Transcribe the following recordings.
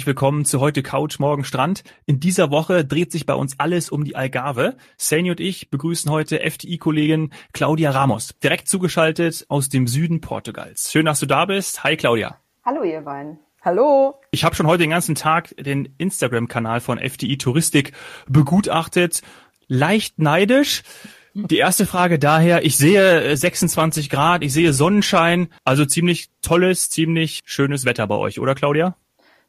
Herzlich willkommen zu heute Couch, morgen Strand. In dieser Woche dreht sich bei uns alles um die Algarve. Sani und ich begrüßen heute FTI-Kollegin Claudia Ramos, direkt zugeschaltet aus dem Süden Portugals. Schön, dass du da bist. Hi Claudia. Hallo ihr beiden. Hallo. Ich habe schon heute den ganzen Tag den Instagram-Kanal von FTI Touristik begutachtet. Leicht neidisch. Die erste Frage daher, ich sehe 26 äh, Grad, ich sehe Sonnenschein, also ziemlich tolles, ziemlich schönes Wetter bei euch, oder Claudia?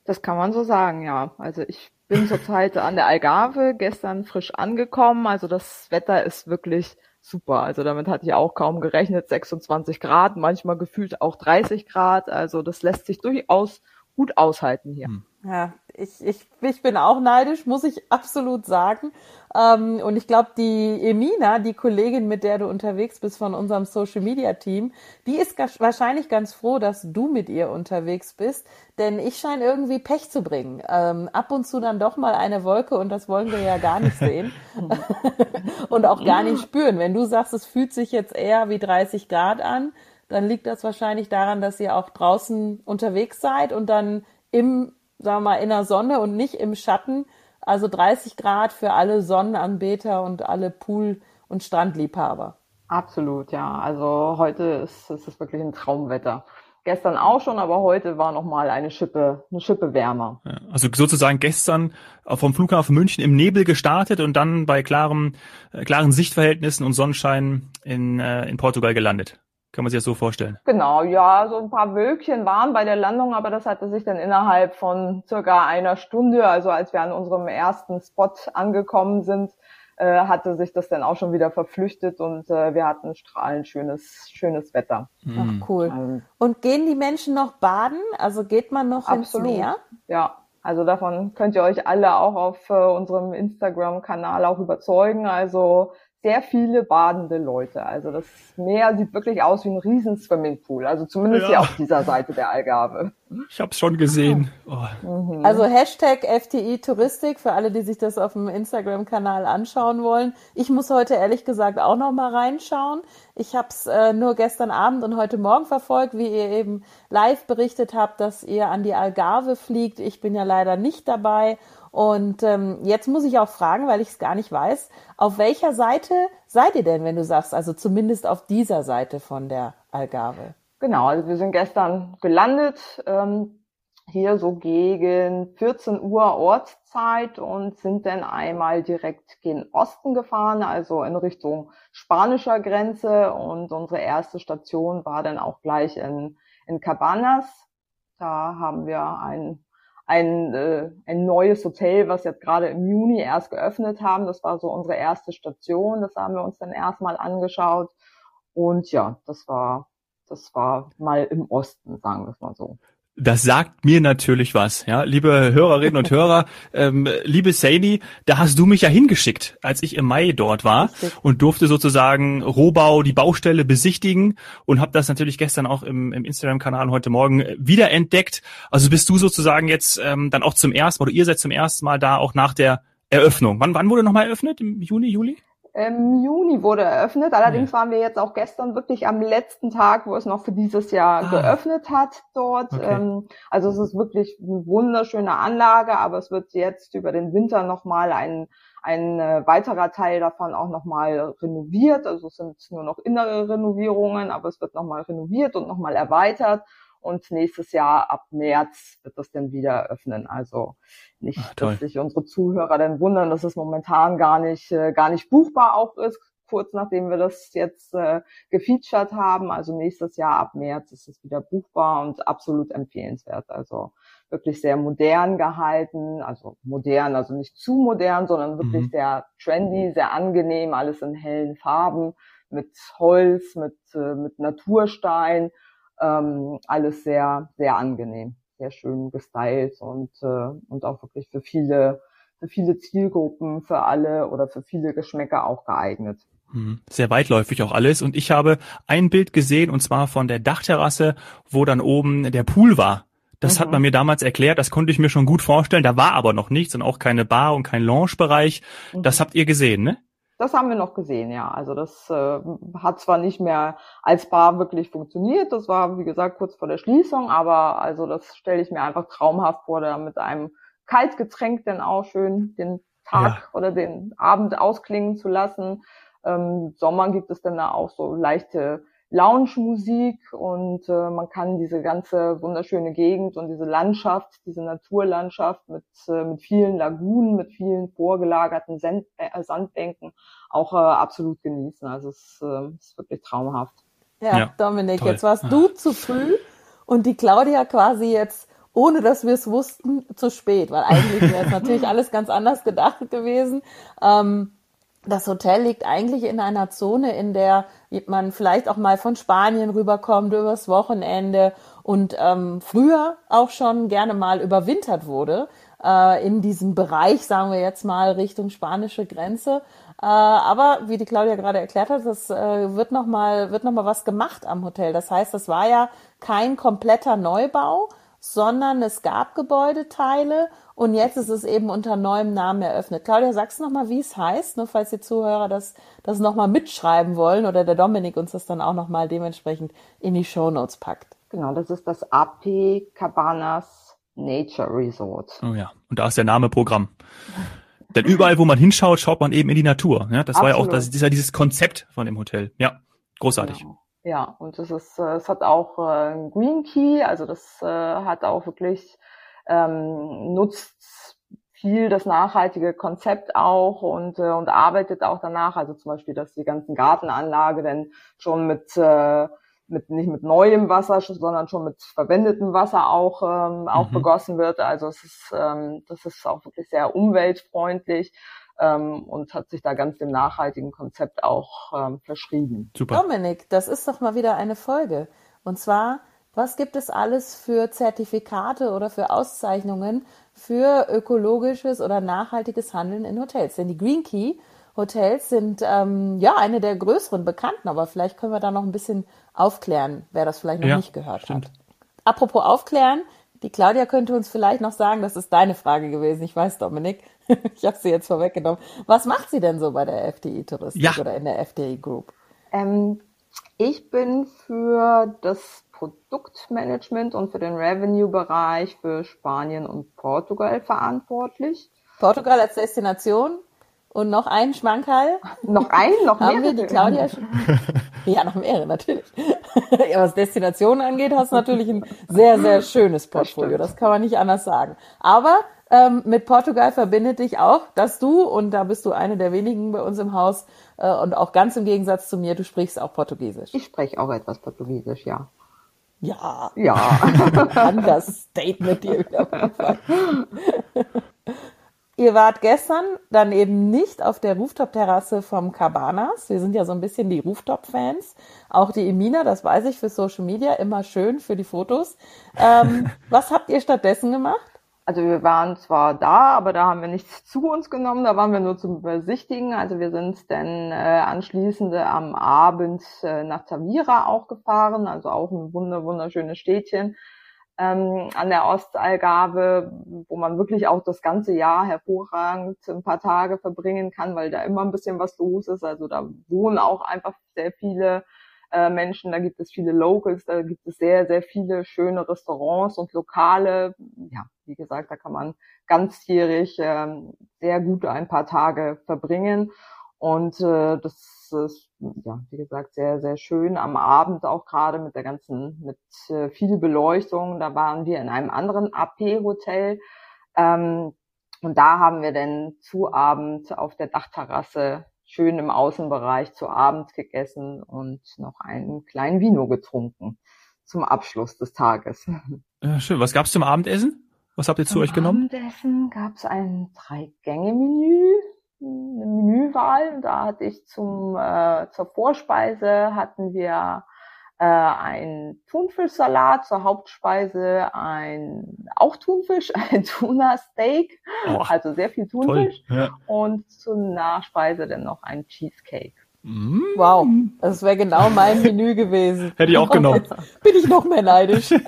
Das kann man so sagen, ja. Also ich bin zurzeit an der Algarve, gestern frisch angekommen, also das Wetter ist wirklich super. Also damit hatte ich auch kaum gerechnet, 26 Grad, manchmal gefühlt auch 30 Grad, also das lässt sich durchaus gut aushalten hier. Hm. Ja, ich, ich, ich bin auch neidisch, muss ich absolut sagen. Ähm, und ich glaube, die Emina, die Kollegin, mit der du unterwegs bist von unserem Social Media Team, die ist wahrscheinlich ganz froh, dass du mit ihr unterwegs bist, denn ich scheine irgendwie Pech zu bringen. Ähm, ab und zu dann doch mal eine Wolke und das wollen wir ja gar nicht sehen und auch gar nicht spüren. Wenn du sagst, es fühlt sich jetzt eher wie 30 Grad an, dann liegt das wahrscheinlich daran, dass ihr auch draußen unterwegs seid und dann im sagen wir mal, in der Sonne und nicht im Schatten. Also 30 Grad für alle Sonnenanbeter und alle Pool- und Strandliebhaber. Absolut, ja. Also heute ist, ist es wirklich ein Traumwetter. Gestern auch schon, aber heute war noch mal eine Schippe, eine Schippe wärmer. Also sozusagen gestern vom Flughafen München im Nebel gestartet und dann bei klarem, äh, klaren Sichtverhältnissen und Sonnenschein in, äh, in Portugal gelandet. Kann man sich das so vorstellen? Genau, ja, so ein paar Wölkchen waren bei der Landung, aber das hatte sich dann innerhalb von circa einer Stunde, also als wir an unserem ersten Spot angekommen sind, äh, hatte sich das dann auch schon wieder verflüchtet und äh, wir hatten strahlend schönes, schönes Wetter. Mhm. Ach, cool. Ähm, und gehen die Menschen noch baden? Also geht man noch absolut. ins Meer? Ja, also davon könnt ihr euch alle auch auf äh, unserem Instagram-Kanal auch überzeugen. Also sehr viele badende Leute. Also das Meer sieht wirklich aus wie ein riesen Swimmingpool. Also zumindest ja. hier auf dieser Seite der Algarve. Ich habe es schon gesehen. Oh. Mhm. Also Hashtag FTI Touristik für alle, die sich das auf dem Instagram-Kanal anschauen wollen. Ich muss heute ehrlich gesagt auch noch mal reinschauen. Ich habe es äh, nur gestern Abend und heute Morgen verfolgt, wie ihr eben live berichtet habt, dass ihr an die Algarve fliegt. Ich bin ja leider nicht dabei und ähm, jetzt muss ich auch fragen, weil ich es gar nicht weiß, auf welcher Seite seid ihr denn, wenn du sagst, also zumindest auf dieser Seite von der Algarve? Genau, also wir sind gestern gelandet, ähm, hier so gegen 14 Uhr Ortszeit und sind dann einmal direkt gen Osten gefahren, also in Richtung spanischer Grenze. Und unsere erste Station war dann auch gleich in, in Cabanas. Da haben wir ein ein, äh, ein neues Hotel, was jetzt gerade im Juni erst geöffnet haben. Das war so unsere erste Station. Das haben wir uns dann erstmal angeschaut. Und ja, das war, das war mal im Osten, sagen wir es mal so. Das sagt mir natürlich was, ja, liebe Hörerinnen und Hörer, ähm, liebe Saini, da hast du mich ja hingeschickt, als ich im Mai dort war und durfte sozusagen Rohbau, die Baustelle besichtigen und habe das natürlich gestern auch im, im Instagram-Kanal heute Morgen wiederentdeckt. Also bist du sozusagen jetzt ähm, dann auch zum ersten oder ihr seid zum ersten Mal da auch nach der Eröffnung. Wann, wann wurde nochmal eröffnet? Im Juni, Juli? Im Juni wurde eröffnet. Allerdings ja. waren wir jetzt auch gestern wirklich am letzten Tag, wo es noch für dieses Jahr ah. geöffnet hat dort. Okay. Ähm, also es ist wirklich eine wunderschöne Anlage, aber es wird jetzt über den Winter nochmal ein, ein äh, weiterer Teil davon auch nochmal renoviert. Also es sind nur noch innere Renovierungen, aber es wird nochmal renoviert und nochmal erweitert und nächstes Jahr ab März wird das dann wieder öffnen. Also nicht, Ach, dass sich unsere Zuhörer dann wundern, dass es momentan gar nicht, äh, gar nicht buchbar auch ist, kurz nachdem wir das jetzt äh, gefeatured haben. Also nächstes Jahr ab März ist es wieder buchbar und absolut empfehlenswert. Also wirklich sehr modern gehalten, also modern, also nicht zu modern, sondern wirklich mhm. sehr trendy, sehr angenehm, alles in hellen Farben, mit Holz, mit, äh, mit Naturstein ähm, alles sehr, sehr angenehm, sehr schön gestylt und, äh, und auch wirklich für viele, für viele Zielgruppen, für alle oder für viele Geschmäcker auch geeignet. Mhm. Sehr weitläufig auch alles. Und ich habe ein Bild gesehen, und zwar von der Dachterrasse, wo dann oben der Pool war. Das mhm. hat man mir damals erklärt, das konnte ich mir schon gut vorstellen. Da war aber noch nichts und auch keine Bar und kein Lounge-Bereich. Mhm. Das habt ihr gesehen, ne? Das haben wir noch gesehen, ja. Also das äh, hat zwar nicht mehr als Bar wirklich funktioniert, das war wie gesagt kurz vor der Schließung, aber also das stelle ich mir einfach traumhaft vor, da mit einem Kaltgetränk dann auch schön den Tag ja. oder den Abend ausklingen zu lassen. Ähm, Sommer gibt es dann da auch so leichte Lounge-Musik und äh, man kann diese ganze wunderschöne Gegend und diese Landschaft, diese Naturlandschaft mit, äh, mit vielen Lagunen, mit vielen vorgelagerten Sand, äh, Sandbänken auch äh, absolut genießen. Also es äh, ist wirklich traumhaft. Ja, ja Dominik, toll. jetzt warst du zu früh und die Claudia quasi jetzt ohne dass wir es wussten, zu spät, weil eigentlich wäre es natürlich alles ganz anders gedacht gewesen. Ähm, das Hotel liegt eigentlich in einer Zone, in der man vielleicht auch mal von Spanien rüberkommt übers Wochenende und ähm, früher auch schon gerne mal überwintert wurde äh, in diesem Bereich, sagen wir jetzt mal Richtung spanische Grenze. Äh, aber wie die Claudia gerade erklärt hat, das äh, wird noch mal wird noch was gemacht am Hotel. Das heißt, das war ja kein kompletter Neubau, sondern es gab Gebäudeteile und jetzt ist es eben unter neuem Namen eröffnet. Claudia, sagst du nochmal, wie es heißt, nur falls die Zuhörer das, das nochmal mitschreiben wollen oder der Dominik uns das dann auch nochmal dementsprechend in die Show Notes packt. Genau, das ist das AP Cabanas Nature Resort. Oh ja, und da ist der Name Programm. Denn überall, wo man hinschaut, schaut man eben in die Natur. Ja, das Absolut. war ja auch das, das ist ja dieses Konzept von dem Hotel. Ja, großartig. Genau. Ja, und es ist, äh, es hat auch äh, einen Green Key, also das äh, hat auch wirklich ähm, nutzt viel das nachhaltige Konzept auch und äh, und arbeitet auch danach. Also zum Beispiel, dass die ganzen Gartenanlage dann schon mit äh, mit nicht mit neuem Wasser, sondern schon mit verwendetem Wasser auch ähm, auch mhm. begossen wird. Also es ist ähm, das ist auch wirklich sehr umweltfreundlich ähm, und hat sich da ganz dem nachhaltigen Konzept auch ähm, verschrieben. Super. Dominik, das ist doch mal wieder eine Folge. Und zwar, was gibt es alles für Zertifikate oder für Auszeichnungen für ökologisches oder nachhaltiges Handeln in Hotels? Denn die Green Key Hotels sind ähm, ja eine der größeren bekannten, aber vielleicht können wir da noch ein bisschen aufklären, wer das vielleicht noch ja, nicht gehört stimmt. hat. Apropos aufklären, die Claudia könnte uns vielleicht noch sagen, das ist deine Frage gewesen, ich weiß, Dominik. ich habe sie jetzt vorweggenommen. Was macht sie denn so bei der FDI Touristik ja. oder in der FDI Group? Ähm, ich bin für das Produktmanagement und für den Revenue-Bereich für Spanien und Portugal verantwortlich. Portugal als Destination und noch ein Schmankerl. Noch ein, noch mehr. Haben wir die Claudia schon? Ja, noch mehrere, natürlich. ja, was Destinationen angeht, hast du natürlich ein sehr, sehr schönes Portfolio. Das, das kann man nicht anders sagen. Aber ähm, mit Portugal verbindet dich auch, dass du, und da bist du eine der wenigen bei uns im Haus, äh, und auch ganz im Gegensatz zu mir, du sprichst auch Portugiesisch. Ich spreche auch etwas Portugiesisch, ja. Ja. Ja. Understatement hier wieder. Ihr wart gestern dann eben nicht auf der Rooftop-Terrasse vom Cabanas. Wir sind ja so ein bisschen die Rooftop-Fans. Auch die Emina, das weiß ich für Social Media, immer schön für die Fotos. Ähm, was habt ihr stattdessen gemacht? Also wir waren zwar da, aber da haben wir nichts zu uns genommen, da waren wir nur zum Besichtigen. Also wir sind dann äh, anschließend am Abend äh, nach Tavira auch gefahren, also auch ein wunder wunderschönes Städtchen ähm, an der Ostallgabe, wo man wirklich auch das ganze Jahr hervorragend ein paar Tage verbringen kann, weil da immer ein bisschen was los ist. Also da wohnen auch einfach sehr viele äh, Menschen, da gibt es viele Locals, da gibt es sehr, sehr viele schöne Restaurants und Lokale. Ja, wie gesagt, da kann man ganzjährig äh, sehr gut ein paar Tage verbringen. Und äh, das ist, ja, wie gesagt, sehr, sehr schön am Abend auch gerade mit der ganzen, mit äh, viel Beleuchtung. Da waren wir in einem anderen AP-Hotel. Ähm, und da haben wir dann zu Abend auf der Dachterrasse schön im Außenbereich zu Abend gegessen und noch einen kleinen Vino getrunken zum Abschluss des Tages. Ja, schön. Was gab's zum Abendessen? Was habt ihr zu zum euch genommen? Zum Abendessen gab's ein Drei-Gänge-Menü, eine Menüwahl. Da hatte ich zum äh, zur Vorspeise hatten wir äh, ein Thunfischsalat zur Hauptspeise, ein auch Thunfisch, ein Tuna-Steak, oh, also sehr viel Thunfisch ja. und zur Nachspeise dann noch ein Cheesecake. Mm. Wow, das wäre genau mein Menü gewesen. Hätte ich auch genommen. Bin ich noch mehr neidisch.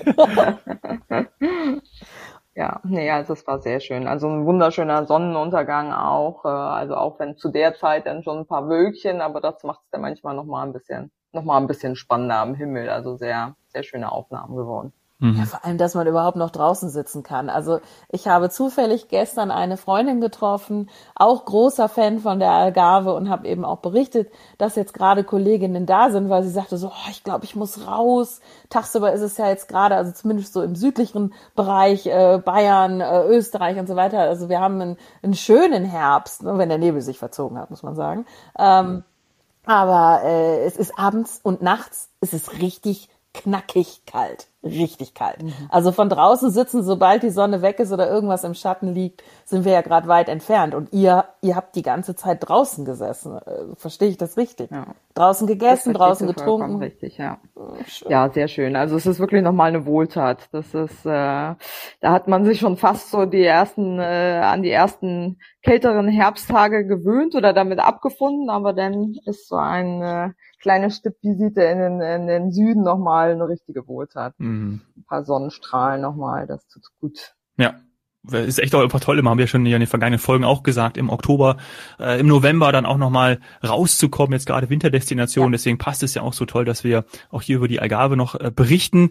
Ja, nee, also es war sehr schön. Also ein wunderschöner Sonnenuntergang auch. Äh, also auch wenn zu der Zeit dann schon ein paar Wölkchen, aber das macht es dann manchmal noch mal ein bisschen, noch mal ein bisschen spannender am Himmel. Also sehr, sehr schöne Aufnahmen geworden. Mhm. Ja, vor allem, dass man überhaupt noch draußen sitzen kann. Also ich habe zufällig gestern eine Freundin getroffen, auch großer Fan von der Algarve und habe eben auch berichtet, dass jetzt gerade Kolleginnen da sind, weil sie sagte so, oh, ich glaube, ich muss raus. Tagsüber ist es ja jetzt gerade, also zumindest so im südlichen Bereich, äh, Bayern, äh, Österreich und so weiter. Also wir haben einen, einen schönen Herbst, ne, wenn der Nebel sich verzogen hat, muss man sagen. Ähm, aber äh, es ist abends und nachts, es ist richtig knackig kalt richtig kalt. Mhm. Also von draußen sitzen, sobald die Sonne weg ist oder irgendwas im Schatten liegt, sind wir ja gerade weit entfernt. Und ihr, ihr habt die ganze Zeit draußen gesessen. Äh, verstehe ich das richtig? Ja. Draußen gegessen, draußen getrunken. Richtig, ja. Oh, ja, sehr schön. Also es ist wirklich nochmal eine Wohltat. Das ist, äh, da hat man sich schon fast so die ersten, äh, an die ersten kälteren Herbsttage gewöhnt oder damit abgefunden, aber dann ist so ein äh, kleine Stippvisite in den, in den Süden nochmal eine richtige Wohltat. Mhm. Ein paar Sonnenstrahlen nochmal, das tut gut. Ja, ist echt auch einfach toll. Immer haben wir schon in den vergangenen Folgen auch gesagt, im Oktober, äh, im November dann auch nochmal rauszukommen, jetzt gerade Winterdestination. Ja. Deswegen passt es ja auch so toll, dass wir auch hier über die Algarve noch äh, berichten.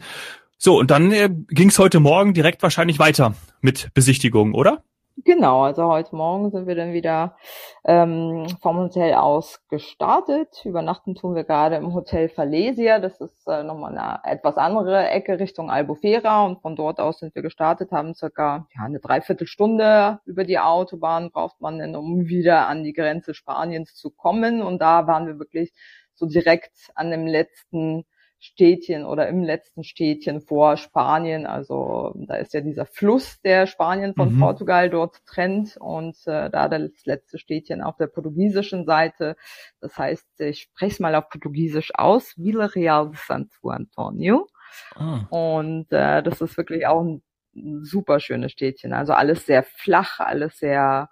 So, und dann äh, ging es heute Morgen direkt wahrscheinlich weiter mit Besichtigungen, oder? Genau, also heute Morgen sind wir dann wieder ähm, vom Hotel aus gestartet. Übernachten tun wir gerade im Hotel Falesia. Das ist äh, nochmal eine etwas andere Ecke Richtung Albufera und von dort aus sind wir gestartet, haben circa ja, eine Dreiviertelstunde über die Autobahn braucht man dann, um wieder an die Grenze Spaniens zu kommen. Und da waren wir wirklich so direkt an dem letzten Städtchen oder im letzten Städtchen vor Spanien. Also da ist ja dieser Fluss, der Spanien von mhm. Portugal dort trennt und äh, da das letzte Städtchen auf der portugiesischen Seite. Das heißt, ich spreche es mal auf Portugiesisch aus, Villarreal de Santo Antonio. Ah. Und äh, das ist wirklich auch ein super schönes Städtchen. Also alles sehr flach, alles sehr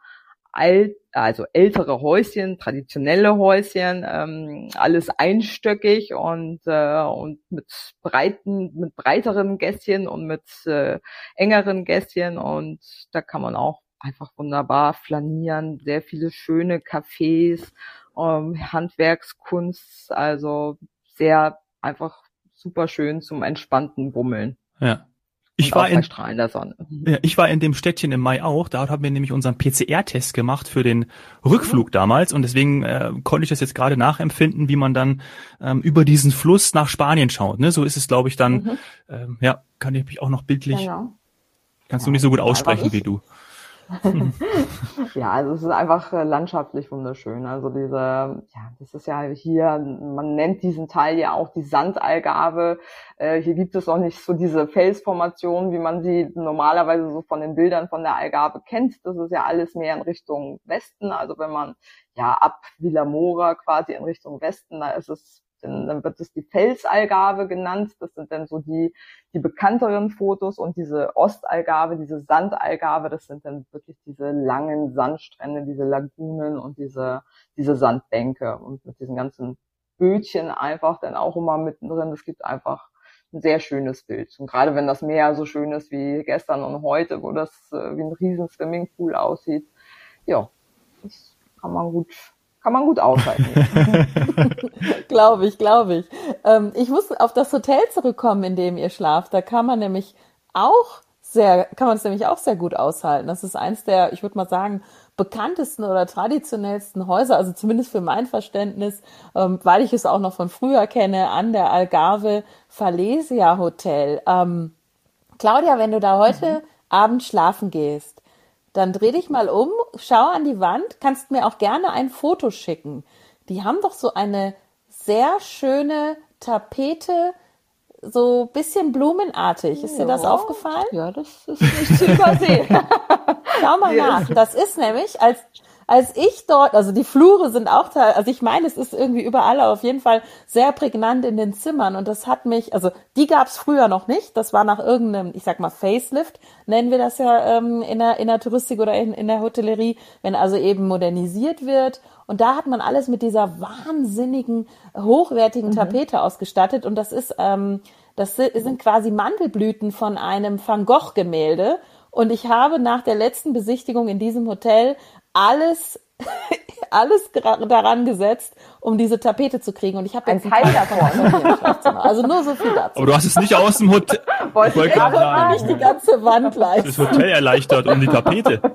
alt, also ältere Häuschen, traditionelle Häuschen, ähm, alles einstöckig und äh, und mit breiten, mit breiteren Gässchen und mit äh, engeren Gässchen und da kann man auch einfach wunderbar flanieren, sehr viele schöne Cafés, ähm, Handwerkskunst, also sehr einfach super schön zum entspannten Bummeln. Ja. Ich war, in, Sonne. Ja, ich war in dem Städtchen im Mai auch. Da haben wir nämlich unseren PCR-Test gemacht für den Rückflug mhm. damals und deswegen äh, konnte ich das jetzt gerade nachempfinden, wie man dann ähm, über diesen Fluss nach Spanien schaut. Ne? So ist es, glaube ich, dann. Mhm. Ähm, ja, kann ich mich auch noch bildlich. Ja, ja. Kannst du nicht so gut aussprechen wie du. ja, also es ist einfach äh, landschaftlich wunderschön. Also diese, ja, das ist ja hier, man nennt diesen Teil ja auch die Sandalgarve. Äh, hier gibt es auch nicht so diese Felsformation, wie man sie normalerweise so von den Bildern von der Algarve kennt. Das ist ja alles mehr in Richtung Westen. Also wenn man ja ab Villamora quasi in Richtung Westen, da ist es dann, dann wird es die Felsalgarve genannt. Das sind dann so die, die bekannteren Fotos und diese Ostalgarve, diese Sandalgarve, das sind dann wirklich diese langen Sandstrände, diese Lagunen und diese, diese Sandbänke und mit diesen ganzen Bötchen einfach dann auch immer mittendrin. Es gibt einfach ein sehr schönes Bild. Und gerade wenn das Meer so schön ist wie gestern und heute, wo das äh, wie ein riesen Swimmingpool aussieht, ja, das kann man gut kann man gut aushalten. glaube ich, glaube ich. Ähm, ich muss auf das Hotel zurückkommen, in dem ihr schlaft. Da kann man nämlich auch sehr, kann man es nämlich auch sehr gut aushalten. Das ist eins der, ich würde mal sagen, bekanntesten oder traditionellsten Häuser, also zumindest für mein Verständnis, ähm, weil ich es auch noch von früher kenne, an der Algarve Falesia Hotel. Ähm, Claudia, wenn du da heute mhm. Abend schlafen gehst, dann dreh dich mal um, schau an die Wand, kannst mir auch gerne ein Foto schicken. Die haben doch so eine sehr schöne Tapete, so bisschen blumenartig. Ist ja. dir das aufgefallen? Ja, das ist nicht zu übersehen. Schau mal nach. Das ist nämlich, als als ich dort, also die Flure sind auch also ich meine, es ist irgendwie überall auf jeden Fall sehr prägnant in den Zimmern. Und das hat mich, also die gab es früher noch nicht, das war nach irgendeinem, ich sag mal Facelift, nennen wir das ja ähm, in, der, in der Touristik oder in, in der Hotellerie, wenn also eben modernisiert wird. Und da hat man alles mit dieser wahnsinnigen, hochwertigen mhm. Tapete ausgestattet. Und das ist, ähm, das sind quasi Mandelblüten von einem Van Gogh Gemälde Und ich habe nach der letzten Besichtigung in diesem Hotel alles alles daran gesetzt, um diese Tapete zu kriegen. Und ich habe jetzt ein Teil davon. Also nur so viel dazu. Aber du hast es nicht aus dem Hotel. ich wollte gerade nicht die ganze Wand leisten. Das Hotel erleichtert um die Tapete.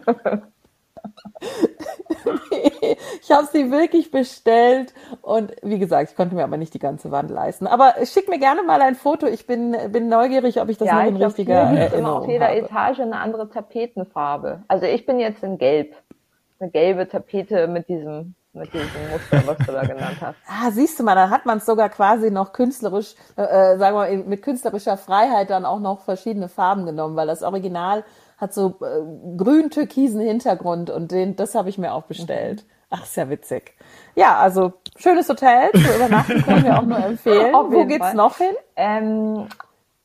ich habe sie wirklich bestellt und wie gesagt, ich konnte mir aber nicht die ganze Wand leisten. Aber schick mir gerne mal ein Foto. Ich bin, bin neugierig, ob ich das ja, noch in richtiger Erinnerung auf jeder habe. Etage eine andere Tapetenfarbe. Also ich bin jetzt in Gelb eine gelbe Tapete mit diesem mit diesem Muster, was du da genannt hast. Ah, siehst du mal, dann hat man es sogar quasi noch künstlerisch, äh, äh sagen wir mal, mit künstlerischer Freiheit dann auch noch verschiedene Farben genommen, weil das Original hat so äh, grün-türkisen Hintergrund und den, das habe ich mir auch bestellt. Mhm. Ach, ist ja witzig. Ja, also schönes Hotel, zu übernachten können wir auch nur empfehlen. Wo geht's Fall. noch hin? Ähm,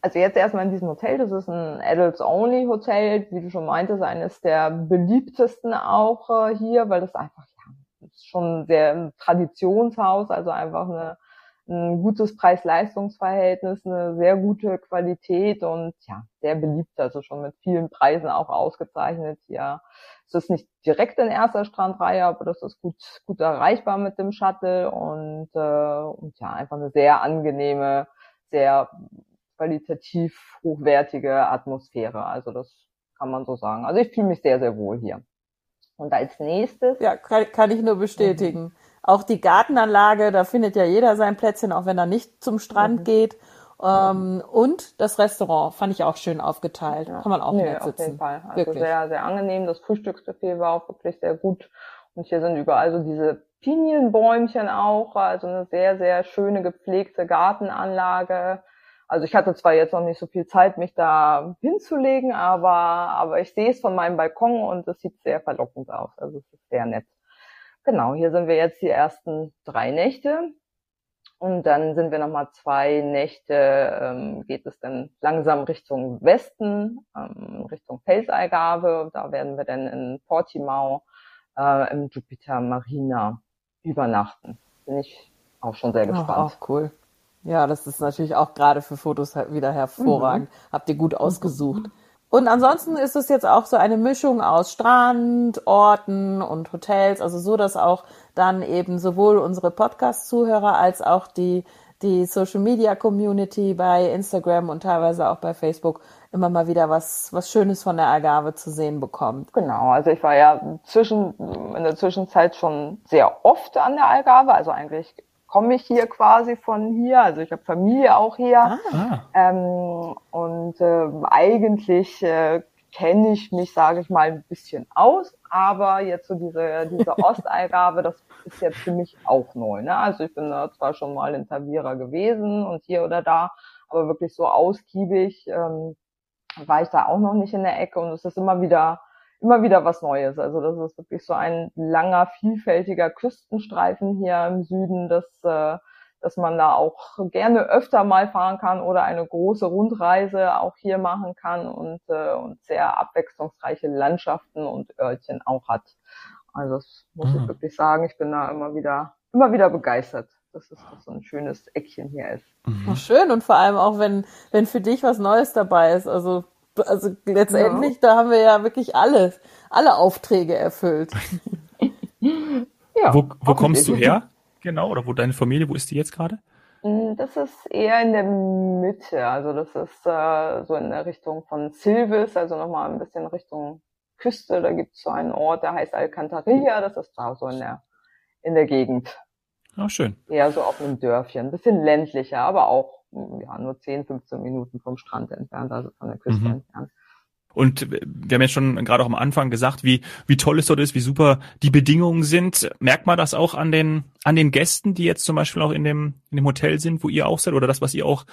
also jetzt erstmal in diesem Hotel, das ist ein Adults-Only-Hotel, wie du schon meintest, eines der beliebtesten auch äh, hier, weil das einfach, ja, ist schon sehr ein Traditionshaus, also einfach eine, ein gutes Preis-Leistungs-Verhältnis, eine sehr gute Qualität und ja, sehr beliebt, also schon mit vielen Preisen auch ausgezeichnet hier. Es ist nicht direkt in erster Strandreihe, aber das ist gut, gut erreichbar mit dem Shuttle und, äh, und ja, einfach eine sehr angenehme, sehr qualitativ hochwertige Atmosphäre. Also das kann man so sagen. Also ich fühle mich sehr, sehr wohl hier. Und als nächstes. Ja, kann, kann ich nur bestätigen. Mhm. Auch die Gartenanlage, da findet ja jeder sein Plätzchen, auch wenn er nicht zum Strand mhm. geht. Ähm, und das Restaurant fand ich auch schön aufgeteilt. Ja. Kann man auch nee, nett sitzen. Auf jeden Fall. Also wirklich. sehr, sehr angenehm. Das Frühstücksbuffet war auch wirklich sehr gut. Und hier sind überall so diese Pinienbäumchen auch. Also eine sehr, sehr schöne gepflegte Gartenanlage. Also ich hatte zwar jetzt noch nicht so viel Zeit, mich da hinzulegen, aber, aber ich sehe es von meinem Balkon und es sieht sehr verlockend aus. Also es ist sehr nett. Genau, hier sind wir jetzt die ersten drei Nächte. Und dann sind wir nochmal zwei Nächte, ähm, geht es dann langsam Richtung Westen, ähm, Richtung Felseigabe. Da werden wir dann in Portimao äh, im Jupiter Marina übernachten. Bin ich auch schon sehr gespannt. Auch, auch cool. Ja, das ist natürlich auch gerade für Fotos wieder hervorragend. Mhm. Habt ihr gut ausgesucht. Und ansonsten ist es jetzt auch so eine Mischung aus Strand, Orten und Hotels, also so, dass auch dann eben sowohl unsere Podcast-Zuhörer als auch die, die Social Media Community bei Instagram und teilweise auch bei Facebook immer mal wieder was, was Schönes von der Agave zu sehen bekommt. Genau, also ich war ja zwischen, in der Zwischenzeit schon sehr oft an der Algarve, also eigentlich komme ich hier quasi von hier, also ich habe Familie auch hier. Ah. Ähm, und äh, eigentlich äh, kenne ich mich, sage ich mal, ein bisschen aus, aber jetzt so diese, diese Osteigabe, das ist jetzt für mich auch neu. Ne? Also ich bin da zwar schon mal in Tavira gewesen und hier oder da, aber wirklich so ausgiebig ähm, war ich da auch noch nicht in der Ecke und es ist immer wieder immer wieder was Neues. Also das ist wirklich so ein langer, vielfältiger Küstenstreifen hier im Süden, dass, äh, dass man da auch gerne öfter mal fahren kann oder eine große Rundreise auch hier machen kann und, äh, und sehr abwechslungsreiche Landschaften und Örtchen auch hat. Also das muss mhm. ich wirklich sagen, ich bin da immer wieder, immer wieder begeistert dass es das so ein schönes Eckchen hier ist. Mhm. Schön und vor allem auch, wenn, wenn für dich was Neues dabei ist. Also also letztendlich, ja. da haben wir ja wirklich alle, alle Aufträge erfüllt. ja, wo wo kommst du her? Genau, oder wo deine Familie, wo ist die jetzt gerade? Mm, das ist eher in der Mitte, also das ist äh, so in der Richtung von Silvis, also nochmal ein bisschen Richtung Küste. Da gibt es so einen Ort, der heißt Alcantarilla, das ist da so in der, in der Gegend. Ah, schön. Eher so auf einem Dörfchen, ein bisschen ländlicher, aber auch ja, nur 10, 15 Minuten vom Strand entfernt, also von der Küste mhm. entfernt. Und wir haben ja schon gerade auch am Anfang gesagt, wie, wie toll es dort ist, wie super die Bedingungen sind. Merkt man das auch an den, an den Gästen, die jetzt zum Beispiel auch in dem, in dem Hotel sind, wo ihr auch seid, oder das, was ihr auch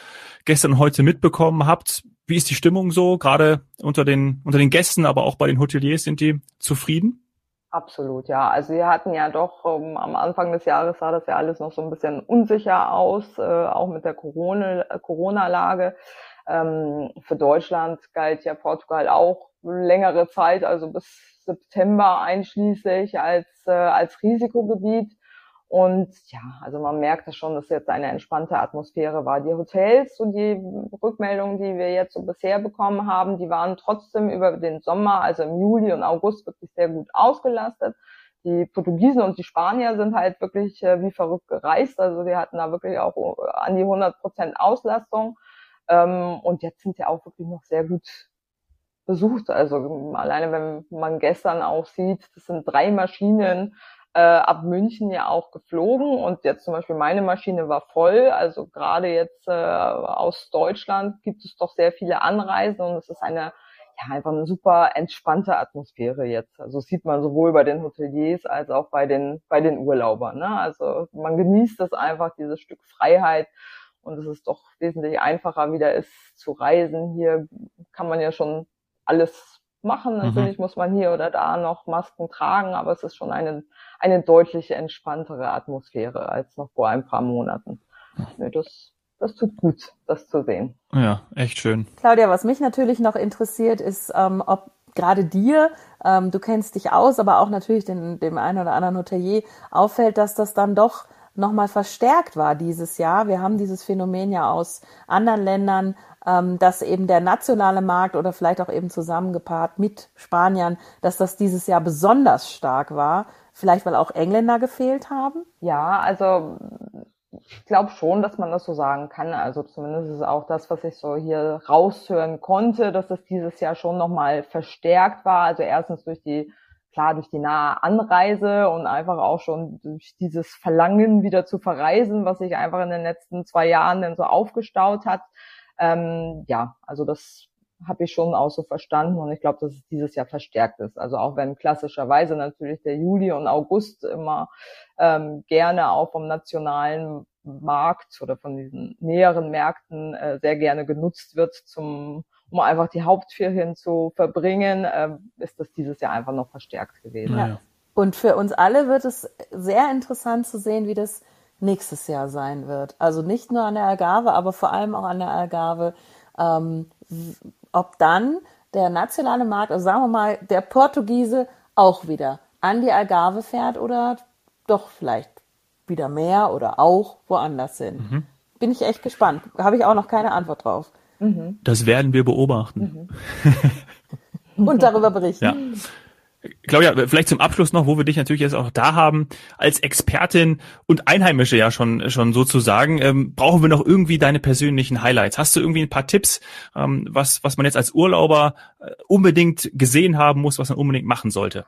gestern und heute mitbekommen habt? Wie ist die Stimmung so, gerade unter den, unter den Gästen, aber auch bei den Hoteliers? Sind die zufrieden? Absolut, ja. Also wir hatten ja doch ähm, am Anfang des Jahres sah das ja alles noch so ein bisschen unsicher aus, äh, auch mit der Corona, Corona-Lage. Ähm, für Deutschland galt ja Portugal auch längere Zeit, also bis September einschließlich als, äh, als Risikogebiet. Und ja, also man merkte schon, dass jetzt eine entspannte Atmosphäre war. Die Hotels und die Rückmeldungen, die wir jetzt so bisher bekommen haben, die waren trotzdem über den Sommer, also im Juli und August wirklich sehr gut ausgelastet. Die Portugiesen und die Spanier sind halt wirklich äh, wie verrückt gereist. Also wir hatten da wirklich auch äh, an die 100 Prozent Auslastung. Ähm, und jetzt sind sie auch wirklich noch sehr gut besucht. Also alleine wenn man gestern auch sieht, das sind drei Maschinen äh, ab München ja auch geflogen und jetzt zum Beispiel meine Maschine war voll. Also gerade jetzt äh, aus Deutschland gibt es doch sehr viele Anreisen und es ist eine ja einfach eine super entspannte Atmosphäre jetzt. Also sieht man sowohl bei den Hoteliers als auch bei den bei den Urlaubern. Ne? Also man genießt das einfach dieses Stück Freiheit und es ist doch wesentlich einfacher wieder ist zu reisen. Hier kann man ja schon alles machen. Mhm. Natürlich mhm. muss man hier oder da noch Masken tragen, aber es ist schon eine, eine deutlich entspanntere Atmosphäre als noch vor ein paar Monaten. Nee, das, das tut gut, das zu sehen. Ja, echt schön. Claudia, was mich natürlich noch interessiert, ist, ähm, ob gerade dir, ähm, du kennst dich aus, aber auch natürlich den, dem einen oder anderen Hotelier auffällt, dass das dann doch nochmal verstärkt war dieses Jahr. Wir haben dieses Phänomen ja aus anderen Ländern, dass eben der nationale Markt oder vielleicht auch eben zusammengepaart mit Spaniern, dass das dieses Jahr besonders stark war. Vielleicht weil auch Engländer gefehlt haben? Ja, also ich glaube schon, dass man das so sagen kann. Also zumindest ist auch das, was ich so hier raushören konnte, dass es dieses Jahr schon nochmal verstärkt war. Also erstens durch die, klar, durch die nahe Anreise und einfach auch schon durch dieses Verlangen wieder zu verreisen, was sich einfach in den letzten zwei Jahren dann so aufgestaut hat. Ähm, ja, also das habe ich schon auch so verstanden und ich glaube, dass es dieses Jahr verstärkt ist. Also auch wenn klassischerweise natürlich der Juli und August immer ähm, gerne auch vom nationalen Markt oder von diesen näheren Märkten äh, sehr gerne genutzt wird, zum, um einfach die Hauptferien zu verbringen, äh, ist das dieses Jahr einfach noch verstärkt gewesen. Ja. Und für uns alle wird es sehr interessant zu sehen, wie das nächstes Jahr sein wird. Also nicht nur an der Algarve, aber vor allem auch an der Algarve. Ähm, ob dann der nationale Markt, also sagen wir mal, der Portugiese auch wieder an die Algarve fährt oder doch vielleicht wieder mehr oder auch woanders sind. Mhm. Bin ich echt gespannt. Habe ich auch noch keine Antwort drauf. Mhm. Das werden wir beobachten. Mhm. Und darüber berichten. Ja. Claudia, vielleicht zum Abschluss noch, wo wir dich natürlich jetzt auch da haben, als Expertin und Einheimische ja schon, schon sozusagen, ähm, brauchen wir noch irgendwie deine persönlichen Highlights. Hast du irgendwie ein paar Tipps, ähm, was, was man jetzt als Urlauber äh, unbedingt gesehen haben muss, was man unbedingt machen sollte?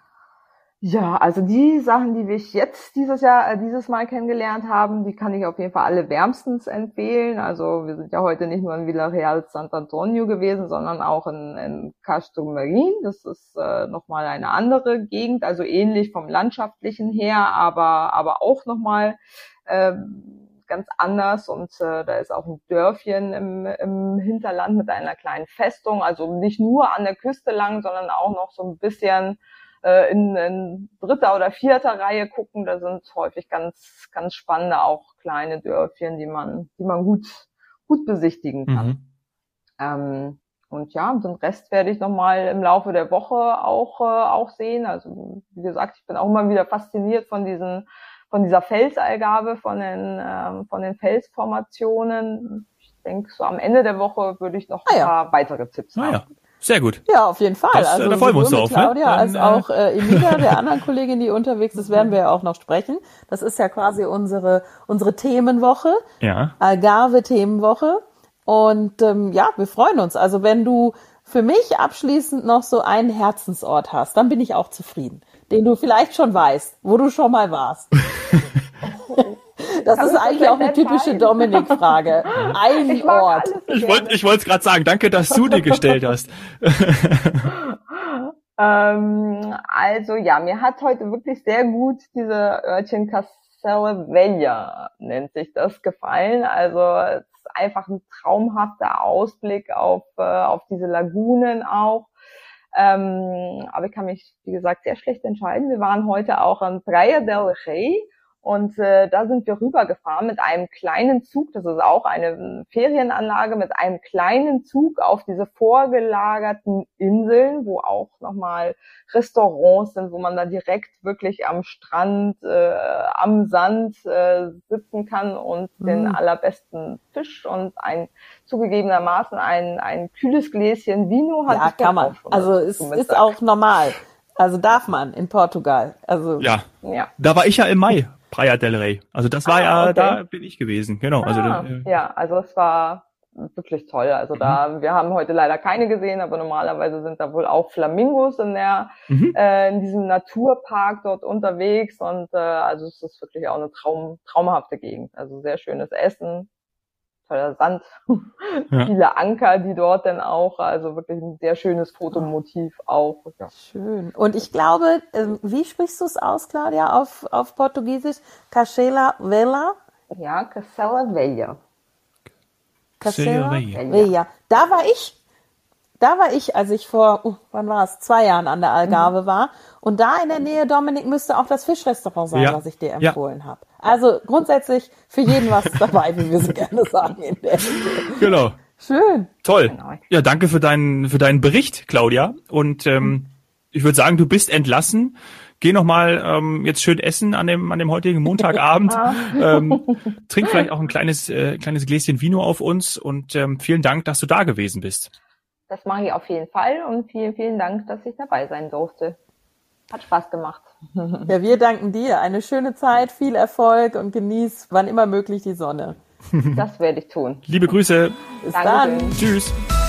Ja, also die Sachen, die wir jetzt dieses Jahr, äh, dieses Mal kennengelernt haben, die kann ich auf jeden Fall alle wärmstens empfehlen. Also wir sind ja heute nicht nur in Villarreal Sant Antonio gewesen, sondern auch in, in Castro Marin. Das ist äh, nochmal eine andere Gegend, also ähnlich vom landschaftlichen her, aber, aber auch nochmal äh, ganz anders. Und äh, da ist auch ein Dörfchen im, im Hinterland mit einer kleinen Festung, also nicht nur an der Küste lang, sondern auch noch so ein bisschen äh, in, in dritter oder vierter Reihe gucken. Da sind häufig ganz, ganz spannende auch kleine Dörfchen, die man, die man gut, gut besichtigen kann. Mhm. Ähm, und ja, den Rest werde ich nochmal im Laufe der Woche auch, äh, auch sehen. Also wie gesagt, ich bin auch immer wieder fasziniert von diesen, von dieser Felsalgabe, von den, ähm, von den Felsformationen. Ich denke, so am Ende der Woche würde ich noch ah, ein paar weitere Tipps ah, haben. Ja. Sehr gut. Ja, auf jeden Fall. Das, äh, also da freuen wir uns drauf. Ne? Claudia ne? als auch äh, Emilia, der anderen Kollegin, die unterwegs ist, werden wir ja auch noch sprechen. Das ist ja quasi unsere unsere Themenwoche. Ja. Algarve Themenwoche. Und ähm, ja, wir freuen uns. Also wenn du für mich abschließend noch so einen Herzensort hast, dann bin ich auch zufrieden. Den du vielleicht schon weißt, wo du schon mal warst. Das ist eigentlich auch eine typische Dominik-Frage. Ein ich Ort. Ich wollte ich wollte es gerade sagen. Danke, dass du die gestellt hast. ähm, also ja, mir hat heute wirklich sehr gut diese Örtchen Caselle Vella, nennt sich das, gefallen. Also es ist einfach ein traumhafter Ausblick auf, äh, auf diese Lagunen auch. Ähm, aber ich kann mich, wie gesagt, sehr schlecht entscheiden. Wir waren heute auch an Praia del Rey Und äh, da sind wir rübergefahren mit einem kleinen Zug, das ist auch eine Ferienanlage, mit einem kleinen Zug auf diese vorgelagerten Inseln, wo auch nochmal Restaurants sind, wo man da direkt wirklich am Strand, äh, am Sand äh, sitzen kann und mhm. den allerbesten Fisch und ein zugegebenermaßen ein, ein kühles Gläschen Vino hat. Ja, kann man. Also es ist auch normal. Also darf man in Portugal. Also ja. ja. Da war ich ja im Mai. Praia del Rey. Also das war ah, ja, okay. da bin ich gewesen, genau. Also ah, äh, ja, also es war wirklich toll. Also da, mhm. wir haben heute leider keine gesehen, aber normalerweise sind da wohl auch Flamingos in der, mhm. äh, in diesem Naturpark dort unterwegs und äh, also es ist wirklich auch eine Traum, traumhafte Gegend. Also sehr schönes Essen, toller Sand, ja. viele Anker, die dort dann auch, also wirklich ein sehr schönes Fotomotiv auch. Ja. Schön. Und ich glaube, ähm, wie sprichst du es aus, Claudia, auf, auf Portugiesisch? Castela Vela? Ja, Castela Velha. Castela Velha. Da war ich da war ich, als ich vor, uh, wann war es, zwei Jahren an der Algarve mhm. war. Und da in der Nähe, Dominik, müsste auch das Fischrestaurant sein, ja. was ich dir empfohlen ja. habe. Also grundsätzlich für jeden was dabei, wie wir so gerne sagen in der Genau. Schön. Toll. Genau. Ja, danke für deinen, für deinen Bericht, Claudia. Und ähm, mhm. ich würde sagen, du bist entlassen. Geh noch mal ähm, jetzt schön essen an dem an dem heutigen Montagabend. ähm, trink vielleicht auch ein kleines äh, kleines Gläschen Vino auf uns und ähm, vielen Dank, dass du da gewesen bist. Das mache ich auf jeden Fall und vielen, vielen Dank, dass ich dabei sein durfte. Hat Spaß gemacht. Ja, wir danken dir. Eine schöne Zeit, viel Erfolg und genieß wann immer möglich die Sonne. Das werde ich tun. Liebe Grüße. Bis Dankeschön. dann. Tschüss.